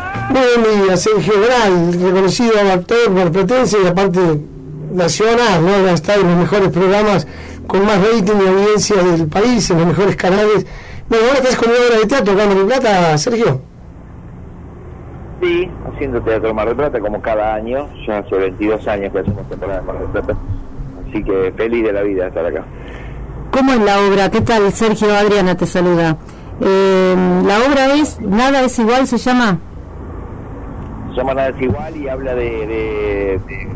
día. Buen día, Sergio Gral, reconocido actor marplatense y aparte nacional, ¿no? Está en los mejores programas con más rating y audiencia del país, en los mejores canales. Bueno, ahora estás con una obra de teatro acá en Mar del Plata, Sergio. Sí, haciendo teatro en Mar del Plata como cada año, ya hace 22 años que hacemos temporada en Mar del Plata. Así que feliz de la vida estar acá. ¿Cómo es la obra? ¿Qué tal? Sergio Adriana te saluda. Eh, la obra es Nada es igual, se llama. Se llama Nada es igual y habla de, de, de-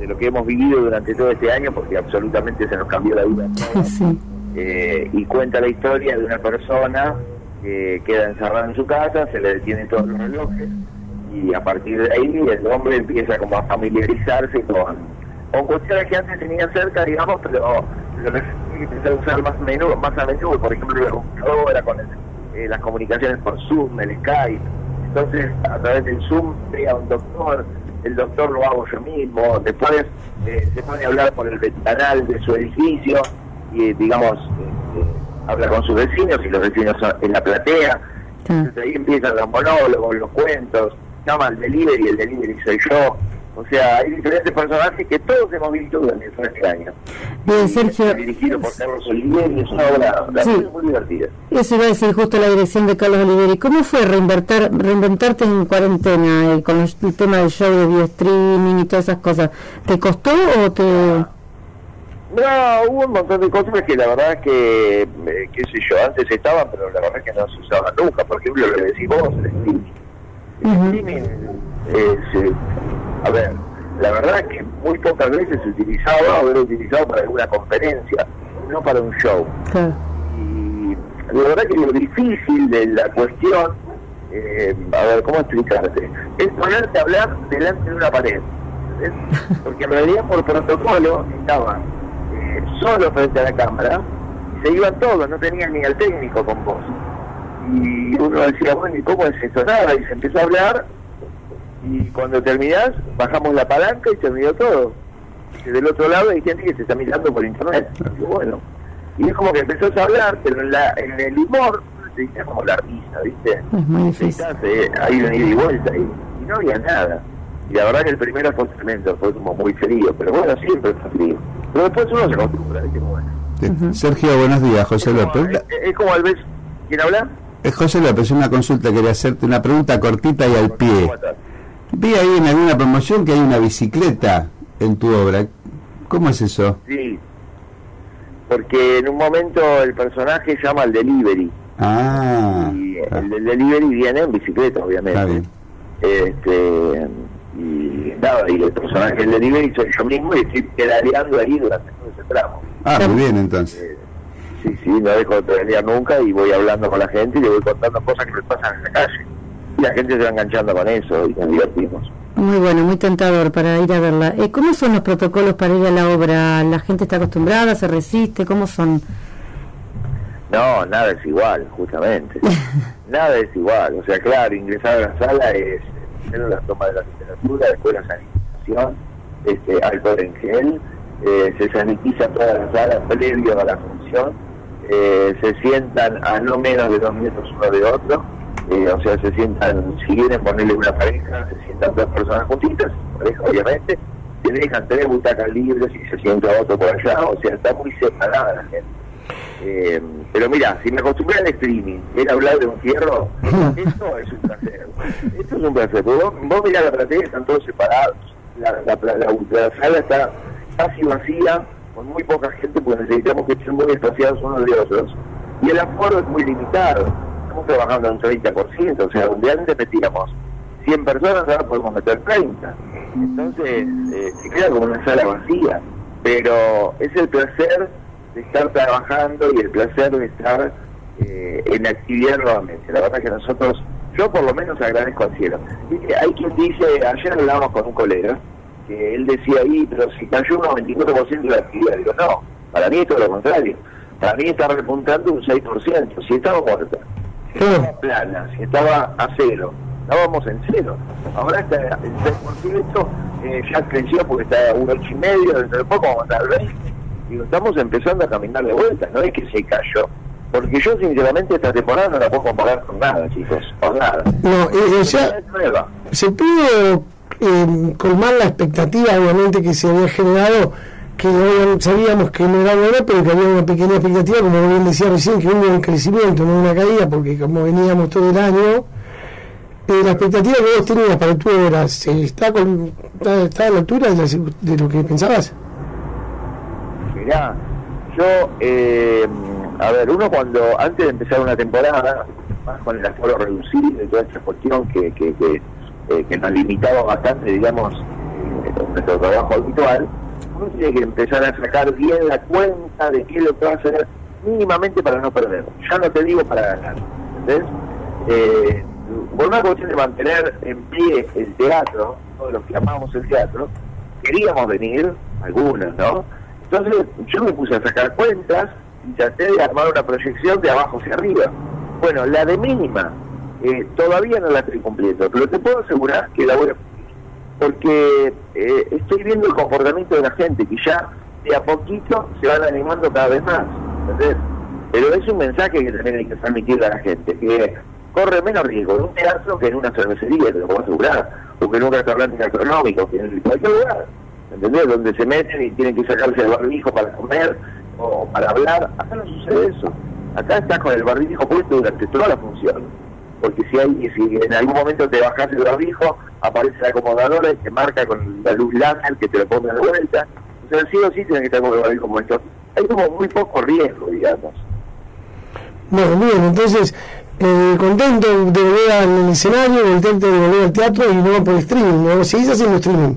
de lo que hemos vivido durante todo este año, porque absolutamente se nos cambió la vida. sí. Eh, y cuenta la historia de una persona que queda encerrada en su casa, se le detienen todos los relojes y a partir de ahí el hombre empieza como a familiarizarse con, con cuestiones que antes tenía cerca, digamos, pero lo que empezar a usar más, menudo, más a menudo, por ejemplo, la computadora, con el- eh, las comunicaciones por Zoom, el Skype. Entonces, a través del Zoom, ve a un doctor, el doctor lo hago yo mismo, después eh, se pone a hablar por el ventanal de su edificio y, digamos, este, habla con sus vecinos y los vecinos son en la platea. Entonces ahí empiezan los monólogos, los cuentos, llama al delivery, el delivery soy yo. O sea, hay diferentes personajes que todos hemos visto durante este año. Bien, Sergio. Dirigido por Carlos Oliveri, es una obra la Sí. muy divertida. Eso iba a decir justo la dirección de Carlos Oliveri. ¿Cómo fue reinventar, reinventarte en cuarentena eh, con los- el tema del show de streaming y todas esas cosas? ¿Te costó o te...? No, hubo un montón de cosas que la verdad es que, eh, qué sé yo, antes estaban, pero la verdad es que no se usaban nunca. Por ejemplo, lo que decís vos, el streaming. El streaming es, eh, a ver, la verdad es que muy pocas veces se utilizaba o era utilizado para alguna conferencia, no para un show. Y la verdad que lo difícil de la cuestión, eh, a ver, ¿cómo explicarte? Es ponerte a hablar delante de una pared. Porque en realidad por protocolo estaban eh, solo frente a la cámara y se iban todos, no tenían ni al técnico con vos. Y uno decía, bueno, ¿y cómo es? Nada, y se empezó a hablar y cuando terminás bajamos la palanca y terminó todo. Y del otro lado hay gente que se está mirando por internet. Y bueno, y es como que empezó a hablar, pero en, la, en el humor se dice como la risa, ¿viste? Es muy difícil. Eh, ahí un ida y vuelta y, y no había nada. Y la verdad que el primero fue tremendo, fue como muy frío, pero bueno, siempre está frío. Pero después uno se acostumbra, ¿viste? Bueno. Sí. Sergio, buenos días, José López. Es, es como al vez, ¿quién habla? Es José López, una consulta, quería hacerte una pregunta cortita y al pie. Vi ahí en alguna promoción que hay una bicicleta en tu obra. ¿Cómo es eso? Sí, porque en un momento el personaje llama al delivery. Ah, y el del delivery viene en bicicleta, obviamente. está bien. Este, y nada, y el personaje del delivery soy yo mismo y estoy pedaleando ahí durante todo ese tramo. Ah, muy bien entonces. Sí, sí, no dejo de pedalear nunca y voy hablando con la gente y le voy contando cosas que me pasan en la calle. La gente se va enganchando con eso y nos divertimos. Muy bueno, muy tentador para ir a verla. Eh, ¿Cómo son los protocolos para ir a la obra? ¿La gente está acostumbrada, se resiste? ¿Cómo son? No, nada es igual, justamente. nada es igual. O sea, claro, ingresar a la sala es primero la toma de la temperatura, después la sanitización, este, alcohol en gel, eh, se sanitiza toda la sala previo a la función, eh, se sientan a no menos de dos metros uno de otro, eh, o sea, se sientan, si quieren ponerle una pareja, se sientan dos personas juntitas, pareja obviamente, se dejan tres butacas libres y se sienta otro por allá, o sea, está muy separada la gente. Eh, pero mira, si me acostumbré al streaming, era hablar de un fierro, esto es un placer. Esto es un placer. porque Vos, vos mirá la platea, están todos separados. La, la, la, la- la sala está casi vacía, con muy poca gente, porque necesitamos que estén muy espaciados unos de otros. Y el aforo es muy limitado. Estamos trabajando en un 30%, o sea, donde antes metíamos 100 personas, ahora podemos meter 30. Entonces, eh, se queda como una sala vacía. Pero es el placer de estar trabajando y el placer de estar eh, en actividad nuevamente. La verdad que nosotros, yo por lo menos agradezco al cielo. Hay quien dice, ayer hablábamos con un colega, que él decía ahí, pero si cayó un 94% de la actividad, digo, no, para mí es todo lo contrario. Para mí está repuntando un 6%, si estaba muerta, si estaba plana, si estaba a cero, estábamos en cero. Ahora está el 6%, eh, ya creció porque está a un 8,5, dentro de poco vamos a estar al 20. Digo, estamos empezando a caminar de vuelta, no es que se cayó. Porque yo, sinceramente, esta temporada no la puedo comparar con nada, chicos, con nada. No, eh, o sea, Es nueva. se pudo eh, colmar la expectativa, obviamente, que se había generado, que sabíamos que no era bueno, pero que había una pequeña expectativa, como bien decía recién, que hubo un crecimiento, no una caída, porque como veníamos todo el año, eh, la expectativa que vos tenías para tu obra, ¿se ¿está, con, está a la altura de, la- de lo que pensabas? Mirá, yo, eh, a ver, uno cuando, antes de empezar una temporada, más con el aforo reducido y toda esta cuestión que, que, que, eh, que nos limitaba bastante, digamos, eh, nuestro trabajo habitual, uno tiene que empezar a sacar bien la cuenta de qué es lo que va a hacer mínimamente para no perder. Ya no te digo para ganar, ¿entendés? Eh, por una cuestión de mantener en pie el teatro, todos los que amamos el teatro, queríamos venir, algunos, ¿no? Entonces yo me puse a sacar cuentas y traté de armar una proyección de abajo hacia arriba. Bueno, la de mínima eh, todavía no la estoy cumpliendo, pero te puedo asegurar que la voy a. Porque eh, estoy viendo el comportamiento de la gente, que ya de a poquito se van animando cada vez más. ¿entendés? Pero es un mensaje que también hay que transmitirle a la gente, que corre menos riesgo en un teatro que en una cervecería, te lo puedo asegurar, o que en un restaurante gastronómico, que en cualquier lugar. ¿entendés? Donde se meten y tienen que sacarse el barbijo para comer o para hablar. Acá no sucede eso. Acá estás con el barbijo puesto durante toda la función. Porque si hay, si en algún momento te bajas el barbijo, aparece la acomodadora y te marca con la luz láser que te lo pone de vuelta. O sea, sí o sí tienen que estar con el barbijo puesto. Hay como muy poco riesgo, digamos. Bueno, bien, entonces, eh, contento de volver al escenario, contento de volver al teatro y no por streaming, ¿no? ¿Seguís haciendo streaming?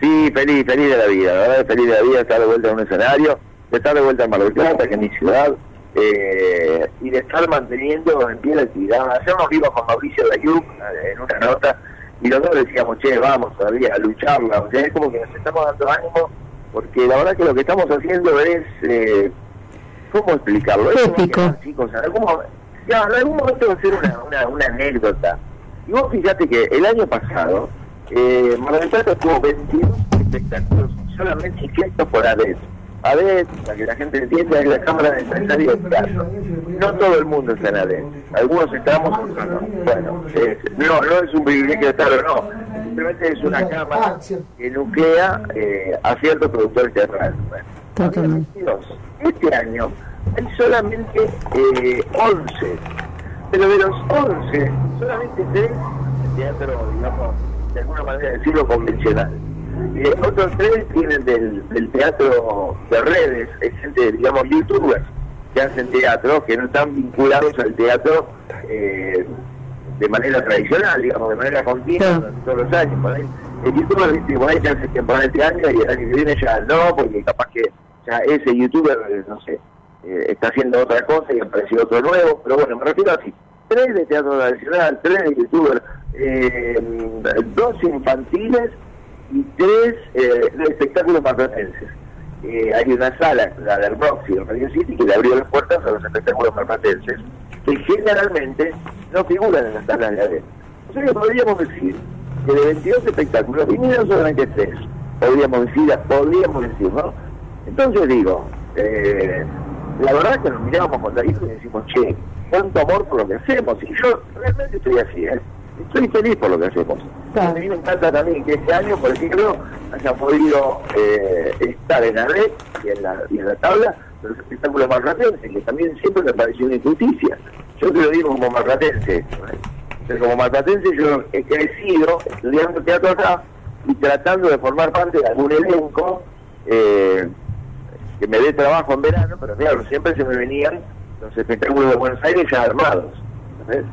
Sí, feliz, feliz de la vida, la verdad, feliz de la vida, estar de vuelta en un escenario, estar de vuelta en Mar del Plata, que es mi ciudad, eh, y de estar manteniendo en pie la actividad. Ayer nos vimos con Mauricio Dayuk eh, en una nota, y los dos decíamos, che, vamos todavía a lucharla, o sea, es como que nos estamos dando ánimo, porque la verdad que lo que estamos haciendo es, eh, ¿cómo explicarlo? Es Épico. chicos, en algún, mo- ya, en algún momento va a ser una, una, una anécdota. Y vos fíjate que el año pasado, eh, Mar del Plata tuvo 22 espectáculos solamente inscritos por ADES. ADES, para que la gente entienda, es la Cámara de Empresarios de. No todo el mundo está en ADES. Algunos estamos, otros no. Bueno, eh, no, no es un privilegio estar o no. Simplemente es una cámara que nuclea eh, a ciertos productores teatrales. Bueno, Totalmente. 22. Este año hay solamente eh, 11. Pero de los 11, solamente 3 en teatro, digamos, de alguna manera decirlo convencional. Eh, otros 3 vienen del, del teatro de redes, es gente, digamos, youtubers que hacen teatro, que no están vinculados al teatro eh, de manera tradicional, digamos, de manera continua todos los años. Por ahí, el youtuber, por ahí te hace temporada este año y el año que viene ya no, porque capaz que ya ese youtuber, no sé, eh, está haciendo otra cosa y apareció otro nuevo, pero bueno, me refiero así. Tres de teatro tradicional, tres de youtuber, eh, dos infantiles y tres eh, espectáculos marplatenses. Eh, hay una sala, la del Roxy, en Radio City, que le abrió las puertas a los espectáculos marplatenses, que generalmente no figuran en las salas de sea que podríamos decir que de 22 espectáculos vinieron solamente tres. Podríamos decir, podríamos decir, ¿no? Entonces digo, eh, la verdad que nos miramos con David y decimos, che, cuánto amor por lo que hacemos. Y yo realmente estoy así, ¿eh? Estoy feliz por lo que hacemos. Claro. A mí me encanta también que este año, por ejemplo, haya podido eh, estar en la red y en la, y en la tabla de los espectáculos marplatenses, que también siempre me pareció una injusticia. Yo te lo digo como marplatense. ¿eh? O sea, como marplatense yo he crecido estudiando teatro acá y tratando de formar parte de algún elenco eh, que me dé trabajo en verano, pero claro, siempre se me venían los espectáculos de Buenos Aires ya armados. ¿sabes?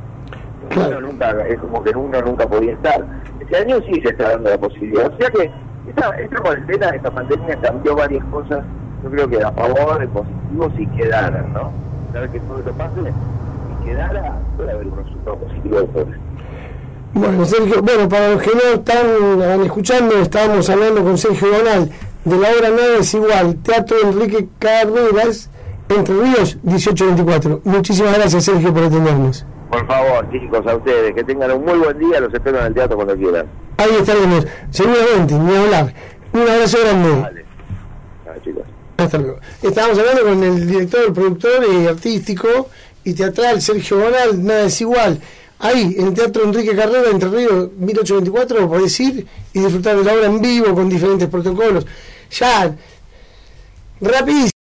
Claro. Uno nunca, es como que uno nunca podía estar. Este año sí se está dando la posibilidad. O sea que esta, esta cuarentena, esta pandemia cambió varias cosas, yo creo que a favor, en positivo, si quedaran, ¿no? Vez que todo esto pase, si quedara, puede haber un resultado positivo. Bueno, Sergio, bueno, para los que no están escuchando, estábamos hablando con Sergio Donal de la obra Nada es igual, Teatro Enrique Carreras, Entre Ríos, 1824. Muchísimas gracias, Sergio, por atendernos. Por favor, chicos, a ustedes, que tengan un muy buen día, los espero en el teatro cuando quieran. Ahí estaremos, seguramente, ni hablar. Un abrazo grande. Vale. Chicos. Hasta luego. Estábamos hablando con el director, productor y artístico y teatral Sergio Bonal, nada es igual. Ahí, en el Teatro Enrique Carrera, Entre Ríos, 1824, podés ir y disfrutar de la obra en vivo con diferentes protocolos. Ya, rapidísimo.